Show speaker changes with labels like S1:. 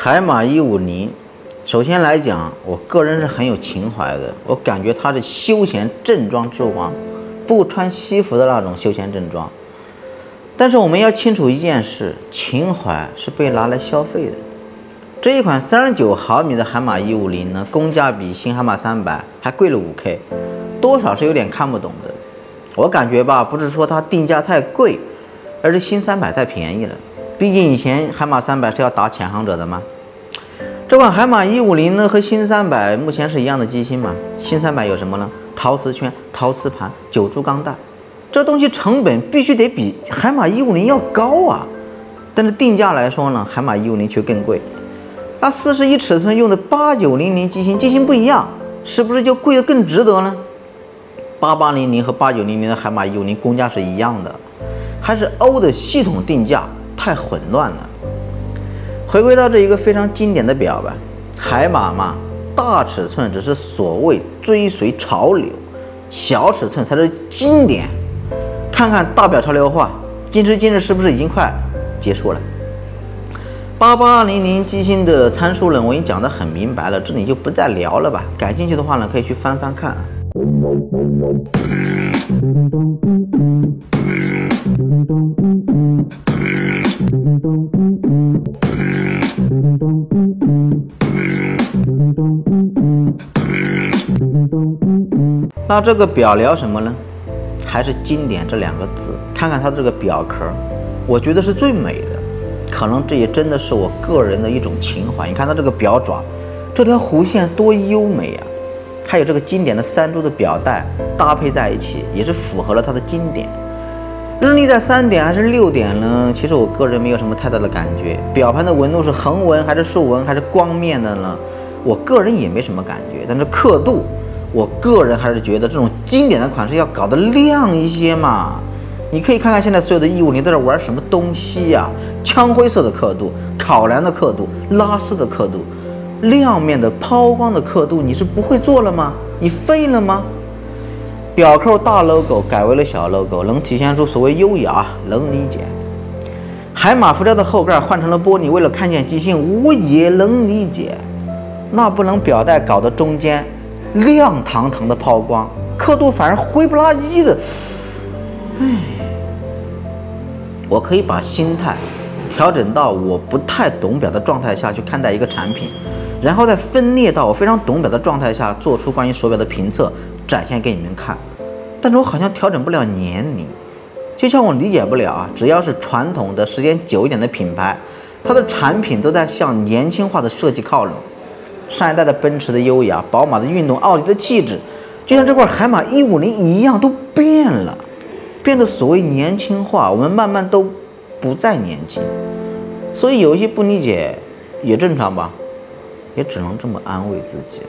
S1: 海马一五零，首先来讲，我个人是很有情怀的。我感觉它是休闲正装之王，不穿西服的那种休闲正装。但是我们要清楚一件事，情怀是被拿来消费的。这一款三十九毫米的海马一五零呢，工价比新海马三百还贵了五 K，多少是有点看不懂的。我感觉吧，不是说它定价太贵，而是新三百太便宜了。毕竟以前海马三百是要打潜航者的吗？这款海马一五零呢和新三百目前是一样的机芯嘛？新三百有什么呢？陶瓷圈、陶瓷盘、九珠钢带，这东西成本必须得比海马一五零要高啊！但是定价来说呢，海马一五零却更贵。那四十一尺寸用的八九零零机芯，机芯不一样，是不是就贵的更值得呢？八八零零和八九零零的海马一五零工价是一样的，还是欧的系统定价？太混乱了。回归到这一个非常经典的表吧，海马嘛，大尺寸只是所谓追随潮流，小尺寸才是经典。看看大表潮流化，今时今日是不是已经快结束了？八八零零机芯的参数呢，我已经讲得很明白了，这里就不再聊了吧。感兴趣的话呢，可以去翻翻看。那这个表聊什么呢？还是经典这两个字。看看它这个表壳，我觉得是最美的。可能这也真的是我个人的一种情怀。你看它这个表爪，这条弧线多优美啊！还有这个经典的三珠的表带搭配在一起，也是符合了它的经典。日历在三点还是六点呢？其实我个人没有什么太大的感觉。表盘的纹路是横纹还是竖纹还是光面的呢？我个人也没什么感觉。但是刻度。我个人还是觉得这种经典的款式要搞得亮一些嘛。你可以看看现在所有的一五零在这玩什么东西呀？枪灰色的刻度、烤蓝的刻度、拉丝的刻度、亮面的抛光的刻度，你是不会做了吗？你废了吗？表扣大 logo 改为了小 logo，能体现出所谓优雅，能理解。海马浮雕的后盖换成了玻璃，为了看见机芯，我也能理解。那不能表带搞得中间。亮堂堂的抛光，刻度反而灰不拉几的。唉，我可以把心态调整到我不太懂表的状态下去看待一个产品，然后再分裂到我非常懂表的状态下做出关于手表的评测，展现给你们看。但是我好像调整不了年龄，就像我理解不了啊，只要是传统的时间久一点的品牌，它的产品都在向年轻化的设计靠拢。上一代的奔驰的优雅，宝马的运动，奥迪的气质，就像这块海马一五零一样，都变了，变得所谓年轻化。我们慢慢都不再年轻，所以有一些不理解也正常吧，也只能这么安慰自己了。